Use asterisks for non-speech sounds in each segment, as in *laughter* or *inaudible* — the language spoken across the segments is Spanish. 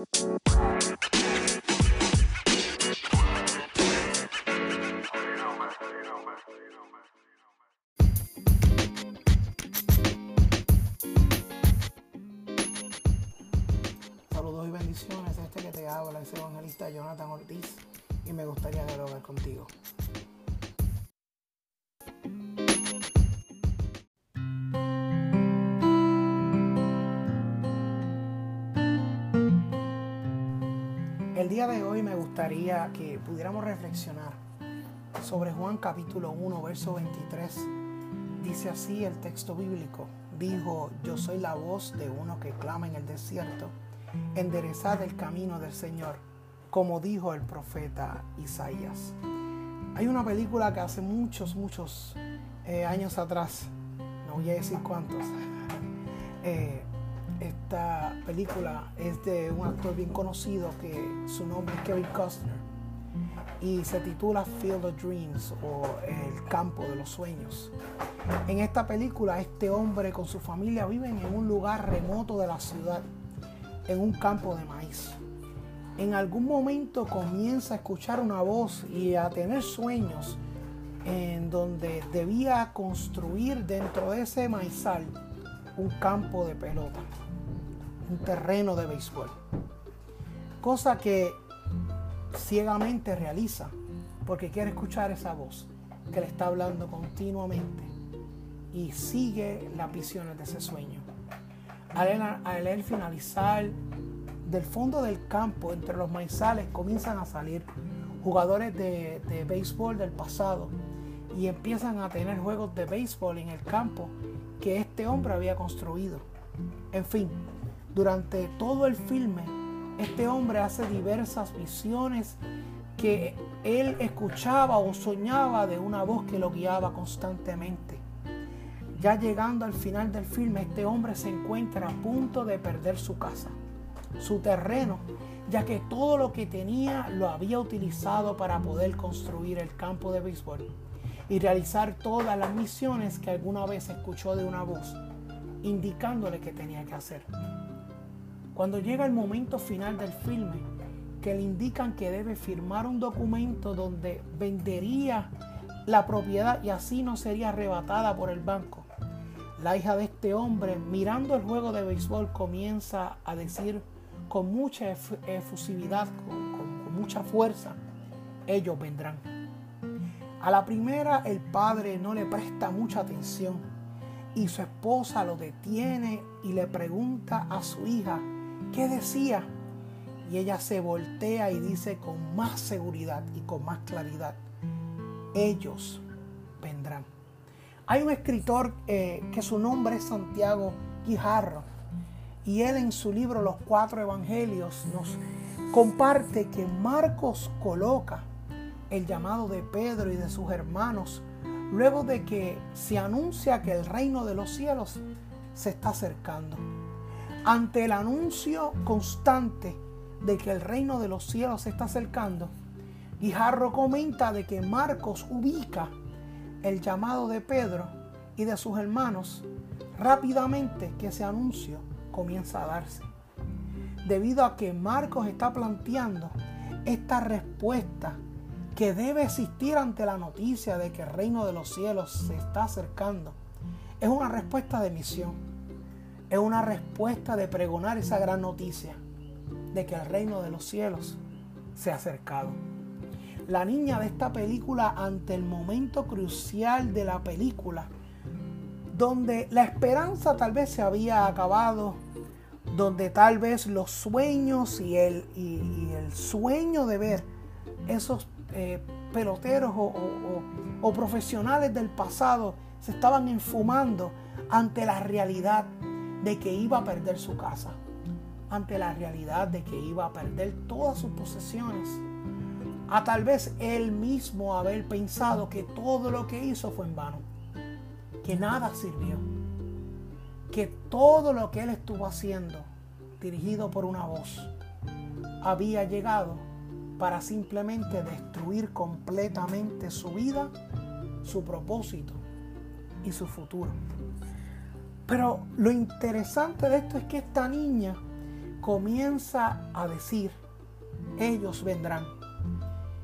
Música día de hoy me gustaría que pudiéramos reflexionar sobre Juan capítulo 1, verso 23. Dice así el texto bíblico. Dijo, yo soy la voz de uno que clama en el desierto, enderezad el camino del Señor, como dijo el profeta Isaías. Hay una película que hace muchos, muchos eh, años atrás, no voy a decir cuántos, *laughs* eh, esta película es de un actor bien conocido que su nombre es Kevin Costner y se titula Field of Dreams o El campo de los sueños. En esta película este hombre con su familia viven en un lugar remoto de la ciudad, en un campo de maíz. En algún momento comienza a escuchar una voz y a tener sueños en donde debía construir dentro de ese maizal un campo de pelota un terreno de béisbol. Cosa que ciegamente realiza porque quiere escuchar esa voz que le está hablando continuamente y sigue las visiones de ese sueño. Al él, finalizar del fondo del campo, entre los maizales, comienzan a salir jugadores de, de béisbol del pasado y empiezan a tener juegos de béisbol en el campo que este hombre había construido. En fin, durante todo el filme, este hombre hace diversas visiones que él escuchaba o soñaba de una voz que lo guiaba constantemente. Ya llegando al final del filme, este hombre se encuentra a punto de perder su casa, su terreno, ya que todo lo que tenía lo había utilizado para poder construir el campo de béisbol y realizar todas las misiones que alguna vez escuchó de una voz, indicándole que tenía que hacer. Cuando llega el momento final del filme, que le indican que debe firmar un documento donde vendería la propiedad y así no sería arrebatada por el banco. La hija de este hombre, mirando el juego de béisbol, comienza a decir con mucha efusividad, con, con mucha fuerza, ellos vendrán. A la primera el padre no le presta mucha atención y su esposa lo detiene y le pregunta a su hija ¿Qué decía? Y ella se voltea y dice con más seguridad y con más claridad, ellos vendrán. Hay un escritor eh, que su nombre es Santiago Guijarro y él en su libro Los Cuatro Evangelios nos comparte que Marcos coloca el llamado de Pedro y de sus hermanos luego de que se anuncia que el reino de los cielos se está acercando. Ante el anuncio constante de que el reino de los cielos se está acercando, Guijarro comenta de que Marcos ubica el llamado de Pedro y de sus hermanos rápidamente que ese anuncio comienza a darse. Debido a que Marcos está planteando esta respuesta que debe existir ante la noticia de que el reino de los cielos se está acercando, es una respuesta de misión es una respuesta de pregonar esa gran noticia de que el reino de los cielos se ha acercado. La niña de esta película ante el momento crucial de la película, donde la esperanza tal vez se había acabado, donde tal vez los sueños y el, y, el sueño de ver esos eh, peloteros o profesionales del pasado se estaban enfumando ante la realidad de que iba a perder su casa, ante la realidad de que iba a perder todas sus posesiones, a tal vez él mismo haber pensado que todo lo que hizo fue en vano, que nada sirvió, que todo lo que él estuvo haciendo, dirigido por una voz, había llegado para simplemente destruir completamente su vida, su propósito y su futuro. Pero lo interesante de esto es que esta niña comienza a decir, ellos vendrán.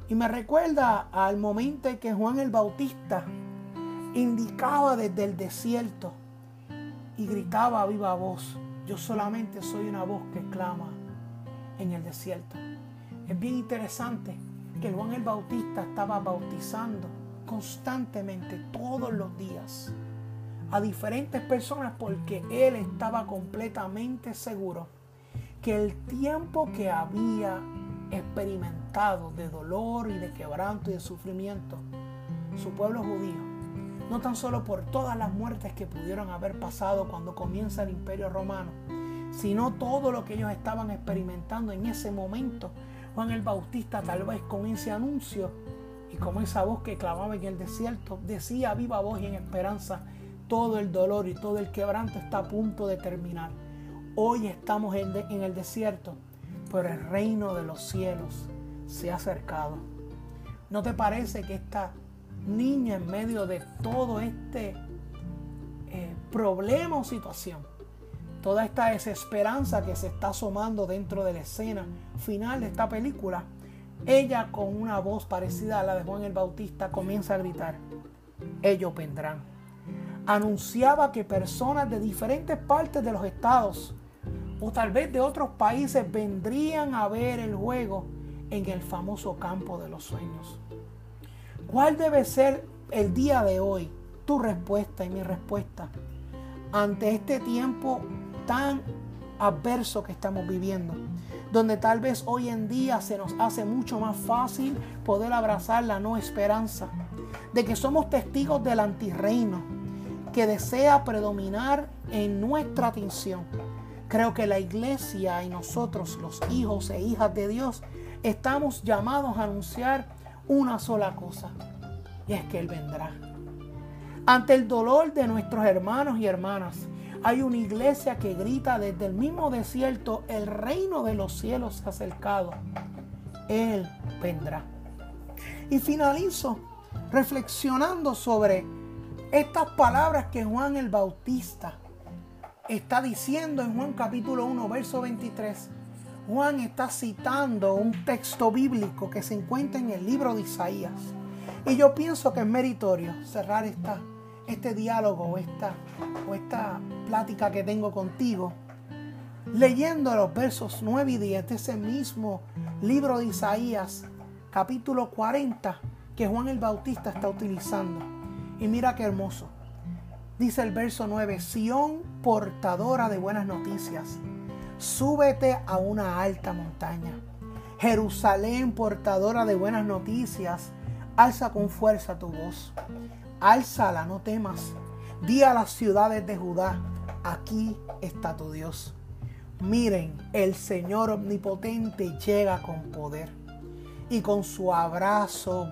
Y me recuerda al momento en que Juan el Bautista indicaba desde el desierto y gritaba a viva voz, yo solamente soy una voz que clama en el desierto. Es bien interesante que Juan el Bautista estaba bautizando constantemente todos los días a diferentes personas porque él estaba completamente seguro que el tiempo que había experimentado de dolor y de quebranto y de sufrimiento, su pueblo judío, no tan solo por todas las muertes que pudieron haber pasado cuando comienza el imperio romano, sino todo lo que ellos estaban experimentando en ese momento. Juan el Bautista tal vez con ese anuncio y como esa voz que clamaba en el desierto, decía viva voz y en esperanza, todo el dolor y todo el quebranto está a punto de terminar. Hoy estamos en, el desierto, pero el reino de los cielos se ha acercado. ¿No te parece que esta niña en medio de todo este eh, problema o situación, toda esta desesperanza que se está asomando dentro de la escena final de esta película, ella con una voz parecida a la de Juan el Bautista comienza a gritar, ellos vendrán. Anunciaba que personas de diferentes partes de los estados o tal vez de otros países vendrían a ver el juego en el famoso campo de los sueños. ¿Cuál debe ser el día de hoy tu respuesta y mi respuesta ante este tiempo tan adverso que estamos viviendo? Donde tal vez hoy en día se nos hace mucho más fácil poder abrazar la no esperanza, de que somos testigos del antirreino que desea predominar en nuestra atención. Creo que la iglesia y nosotros, los hijos e hijas de Dios, estamos llamados a anunciar una sola cosa, y es que Él vendrá. Ante el dolor de nuestros hermanos y hermanas, hay una iglesia que grita desde el mismo desierto, el reino de los cielos se ha acercado. Él vendrá. Y finalizo reflexionando sobre estas palabras que Juan el Bautista está diciendo en Juan capítulo 1, verso 23 Juan está citando un texto bíblico que se encuentra en el libro de Isaías. Y yo pienso que es meritorio cerrar este diálogo o esta plática que tengo contigo leyendo los versos 9 y 10 de ese mismo libro de Isaías, capítulo 40, que Juan el Bautista está utilizando. Y mira qué hermoso. Dice el verso 9, Sión portadora de buenas noticias súbete a una alta montaña. Jerusalén, portadora de buenas noticias, alza con fuerza tu voz. Álzala, no temas. Di a las ciudades de Judá, aquí está tu Dios. Miren, el Señor omnipotente llega con poder y con su abrazo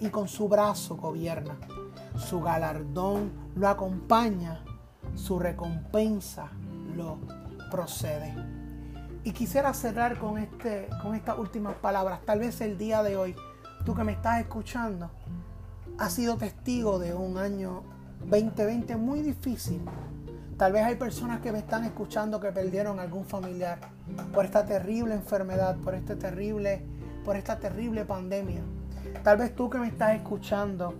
y con su brazo gobierna. Su galardón lo acompaña, su recompensa lo procede. Y quisiera cerrar con, este, con estas últimas palabras. Tal vez el día de hoy, tú que me estás escuchando, has sido testigo de un año 2020 muy difícil. Tal vez hay personas que me están escuchando que perdieron algún familiar por esta terrible enfermedad, por este terrible, por esta terrible pandemia. Tal vez tú que me estás escuchando,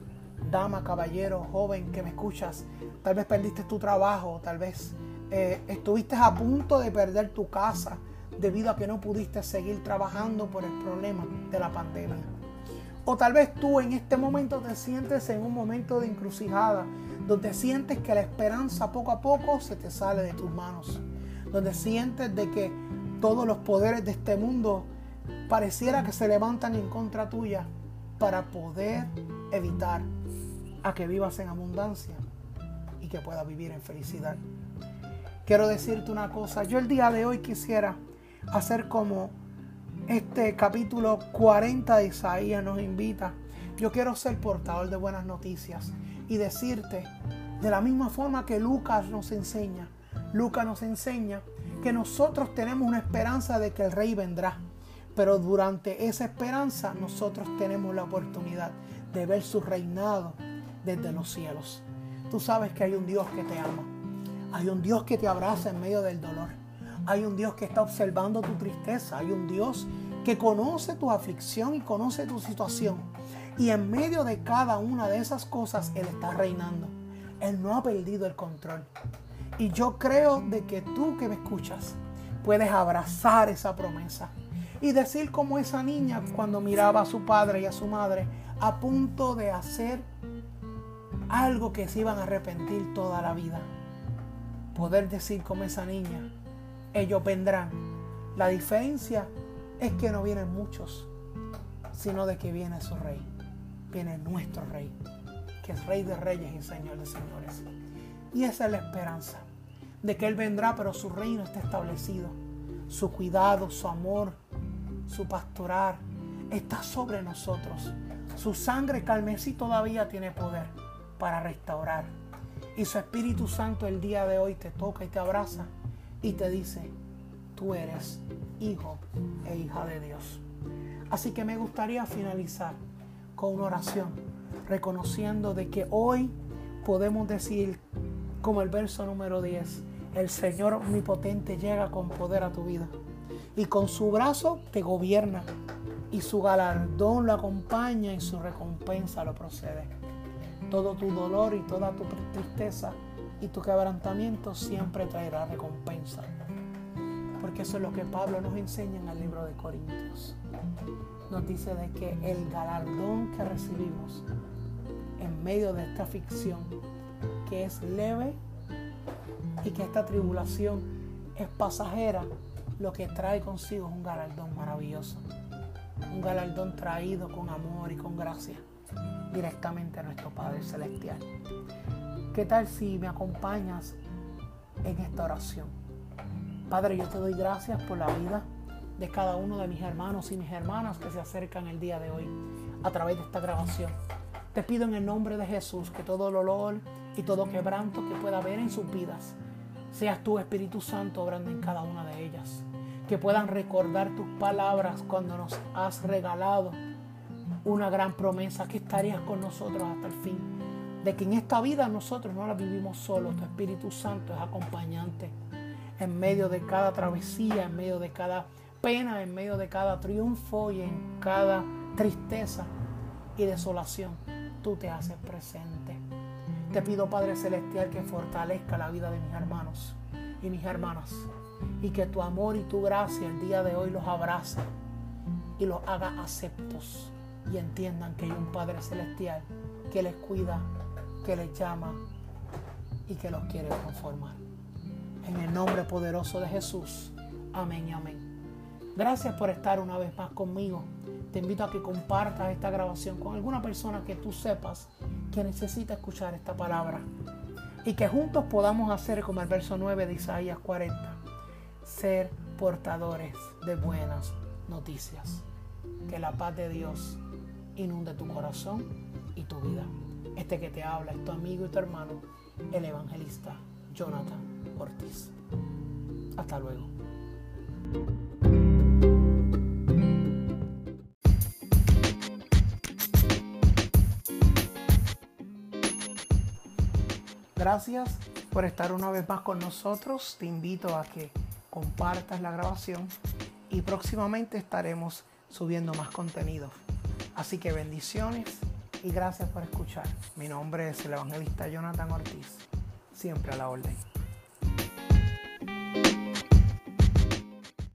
dama, caballero, joven que me escuchas, tal vez perdiste tu trabajo, tal vez eh, estuviste a punto de perder tu casa debido a que no pudiste seguir trabajando por el problema de la pandemia. O tal vez tú en este momento te sientes en un momento de encrucijada, donde sientes que la esperanza poco a poco se te sale de tus manos, donde sientes de que todos los poderes de este mundo pareciera que se levantan en contra tuya para poder evitar a que vivas en abundancia y que puedas vivir en felicidad. Quiero decirte una cosa, yo el día de hoy quisiera hacer como este capítulo 40 de Isaías nos invita. Yo quiero ser portador de buenas noticias y decirte de la misma forma que Lucas nos enseña. Lucas nos enseña que nosotros tenemos una esperanza de que el rey vendrá. Pero durante esa esperanza nosotros tenemos la oportunidad de ver su reinado desde los cielos. Tú sabes que hay un Dios que te ama hay un Dios que te abraza en medio del dolor. Hay un Dios que está observando tu tristeza. Hay un Dios que conoce tu aflicción y conoce tu situación. Y en medio de cada una de esas cosas, Él está reinando. Él no ha perdido el control. Y yo creo de que tú que me escuchas puedes abrazar esa promesa y decir como esa niña cuando miraba a su padre y a su madre a punto de hacer algo que se iban a arrepentir toda la vida. Poder decir como esa niña, ellos vendrán. La diferencia es que no vienen muchos, sino de que viene su rey. Viene nuestro rey, que es rey de reyes y señor de señores. Y esa es la esperanza, de que Él vendrá, pero su reino está establecido. Su cuidado, su amor, su pastorar está sobre nosotros. Su sangre carmesí todavía tiene poder para restaurar. Y su Espíritu Santo el día de hoy te toca y te abraza y te dice, tú eres hijo e hija de Dios. Así que me gustaría finalizar con una oración, reconociendo de que hoy podemos decir, como el verso número 10, el Señor omnipotente llega con poder a tu vida y con su brazo te gobierna y su galardón lo acompaña y su recompensa lo procede. Todo tu dolor y toda tu tristeza y tu quebrantamiento siempre traerá recompensa. Porque eso es lo que Pablo nos enseña en el libro de Corintios. Nos dice de que el galardón que recibimos en medio de esta ficción, que es leve y que esta tribulación es pasajera, lo que trae consigo es un galardón maravilloso. Un galardón traído con amor y con gracia directamente a nuestro Padre Celestial. ¿Qué tal si me acompañas en esta oración? Padre, yo te doy gracias por la vida de cada uno de mis hermanos y mis hermanas que se acercan el día de hoy a través de esta grabación. Te pido en el nombre de Jesús que todo dolor y todo quebranto que pueda haber en sus vidas, seas tú Espíritu Santo obrando en cada una de ellas que puedan recordar tus palabras cuando nos has regalado una gran promesa, que estarías con nosotros hasta el fin. De que en esta vida nosotros no la vivimos solos, tu Espíritu Santo es acompañante en medio de cada travesía, en medio de cada pena, en medio de cada triunfo y en cada tristeza y desolación. Tú te haces presente. Te pido, Padre Celestial, que fortalezca la vida de mis hermanos y mis hermanas y que tu amor y tu gracia el día de hoy los abrace y los haga aceptos y entiendan que hay un Padre Celestial que les cuida, que les llama y que los quiere transformar. En el nombre poderoso de Jesús. Amén y amén. Gracias por estar una vez más conmigo. Te invito a que compartas esta grabación con alguna persona que tú sepas que necesita escuchar esta palabra. Y que juntos podamos hacer como el verso 9 de Isaías 40 ser portadores de buenas noticias. Que la paz de Dios inunde tu corazón y tu vida. Este que te habla es tu amigo y tu hermano, el evangelista Jonathan Ortiz. Hasta luego. Gracias por estar una vez más con nosotros. Te invito a que compartas la grabación y próximamente estaremos subiendo más contenido. Así que bendiciones y gracias por escuchar. Mi nombre es el evangelista Jonathan Ortiz, siempre a la orden.